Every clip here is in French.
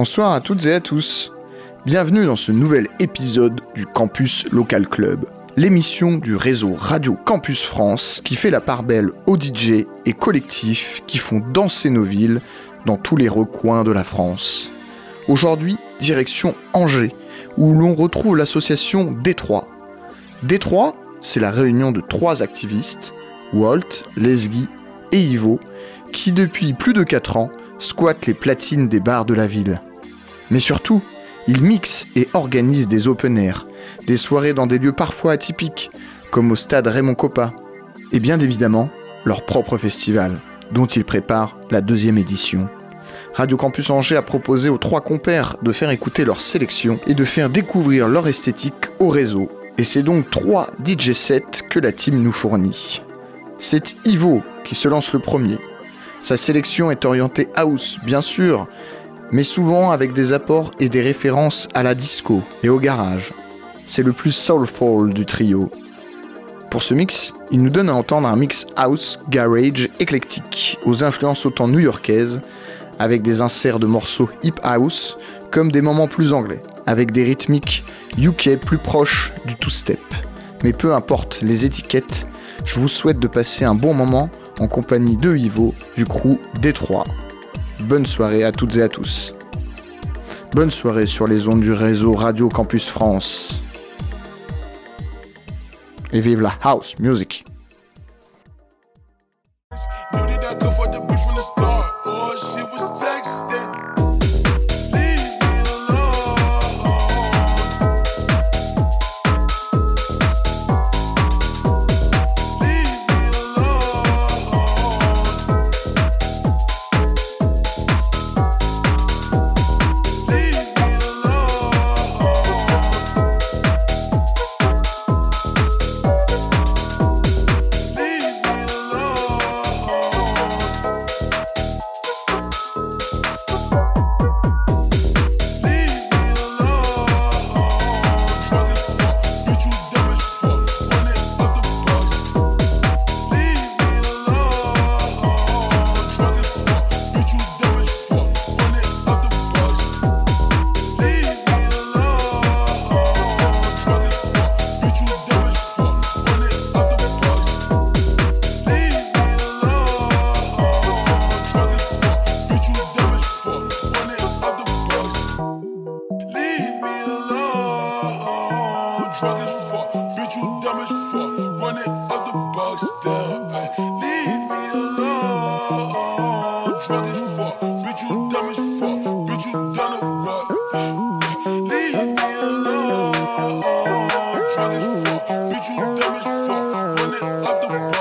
Bonsoir à toutes et à tous. Bienvenue dans ce nouvel épisode du Campus Local Club, l'émission du réseau Radio Campus France qui fait la part belle aux DJ et collectifs qui font danser nos villes dans tous les recoins de la France. Aujourd'hui, direction Angers, où l'on retrouve l'association Détroit. Détroit, c'est la réunion de trois activistes, Walt, Lesgui et Ivo, qui depuis plus de 4 ans squattent les platines des bars de la ville. Mais surtout, ils mixent et organisent des open air, des soirées dans des lieux parfois atypiques, comme au stade Raymond Coppa, et bien évidemment, leur propre festival, dont ils préparent la deuxième édition. Radio Campus Angers a proposé aux trois compères de faire écouter leur sélection et de faire découvrir leur esthétique au réseau. Et c'est donc trois DJ sets que la team nous fournit. C'est Ivo qui se lance le premier. Sa sélection est orientée house, bien sûr, mais souvent avec des apports et des références à la disco et au garage. C'est le plus soulful du trio. Pour ce mix, il nous donne à entendre un mix house, garage, éclectique, aux influences autant new-yorkaises, avec des inserts de morceaux hip house, comme des moments plus anglais, avec des rythmiques UK plus proches du two-step. Mais peu importe les étiquettes, je vous souhaite de passer un bon moment en compagnie de Ivo du crew Détroit. Bonne soirée à toutes et à tous. Bonne soirée sur les ondes du réseau Radio Campus France. Et vive la house music. Did you dumb as? Run it up the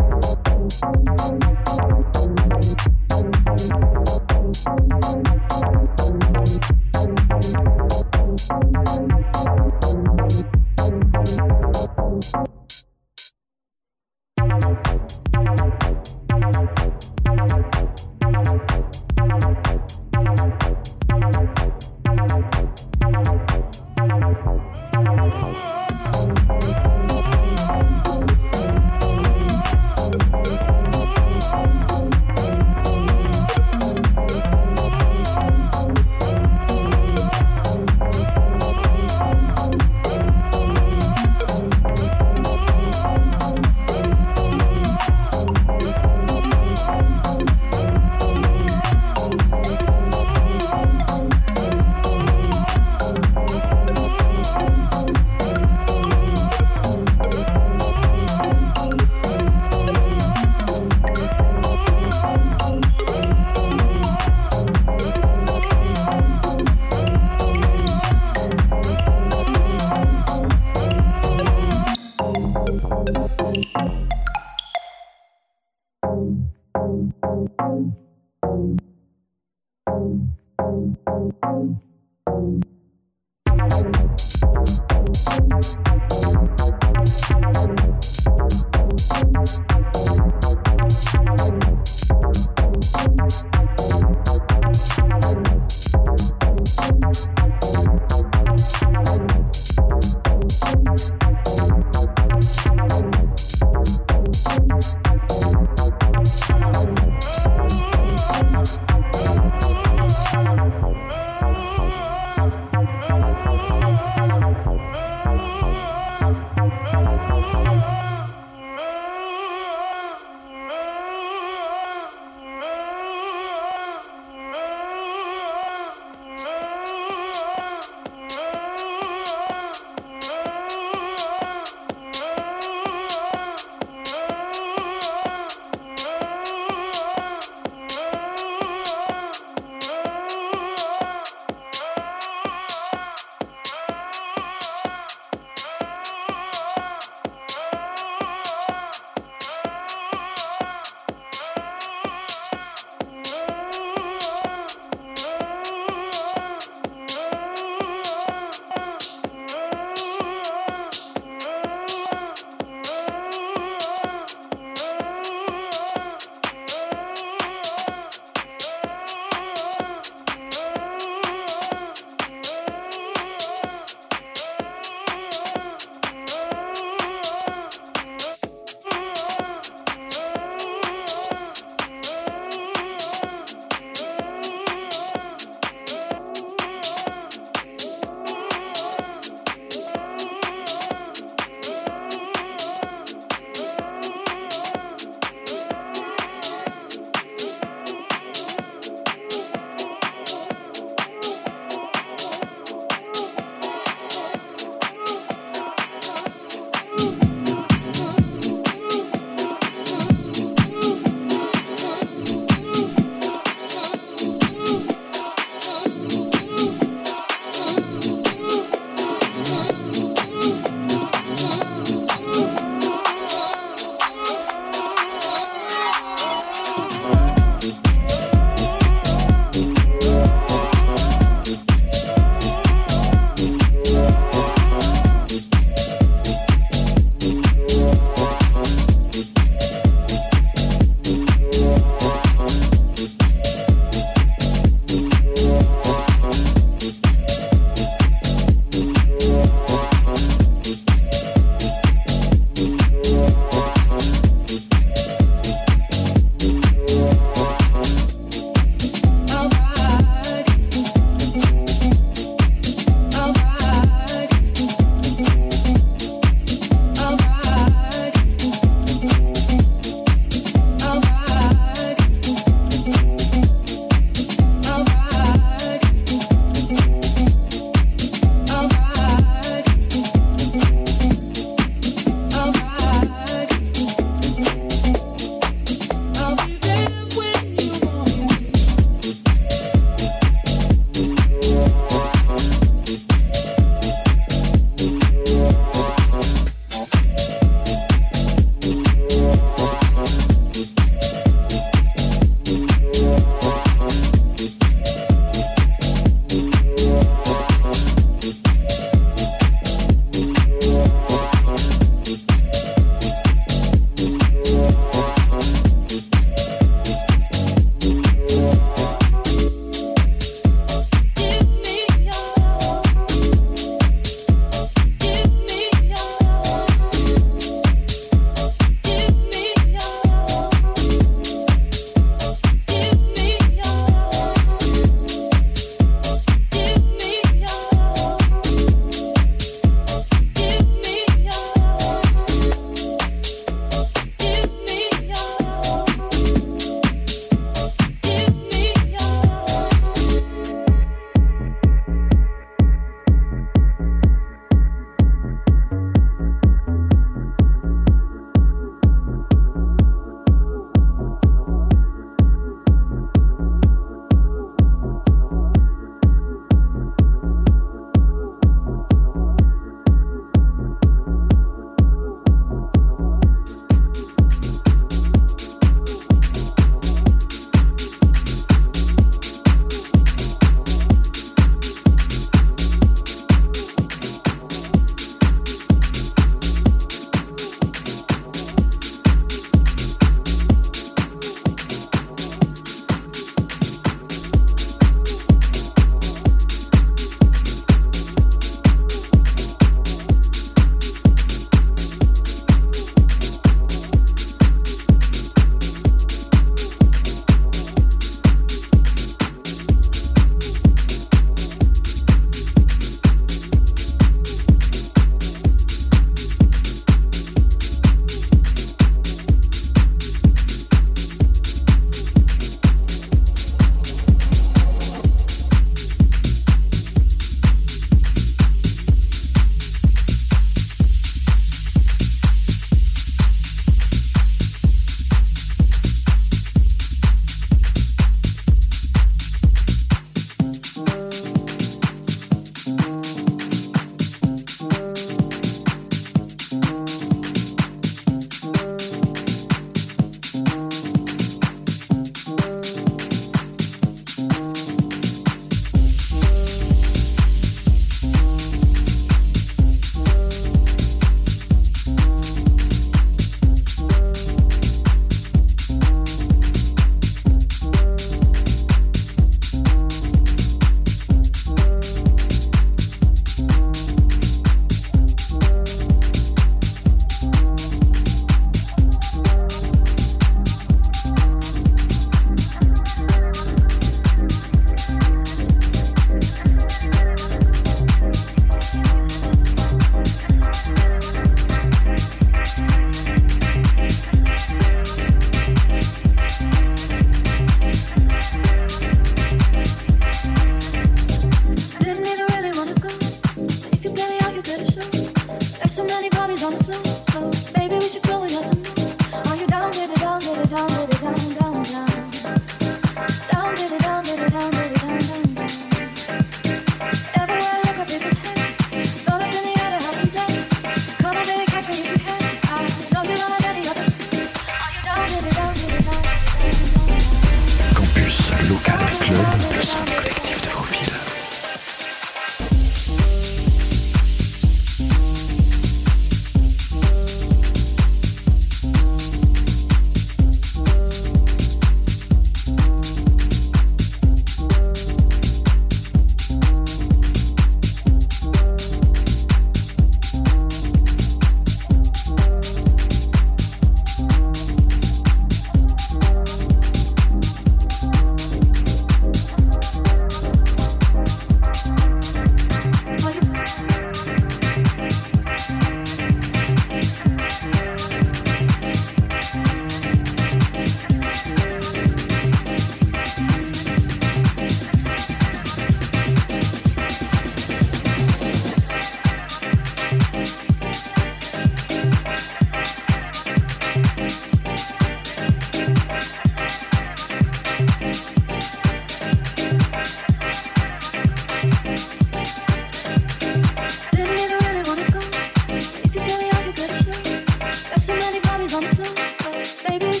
something, baby.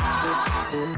Música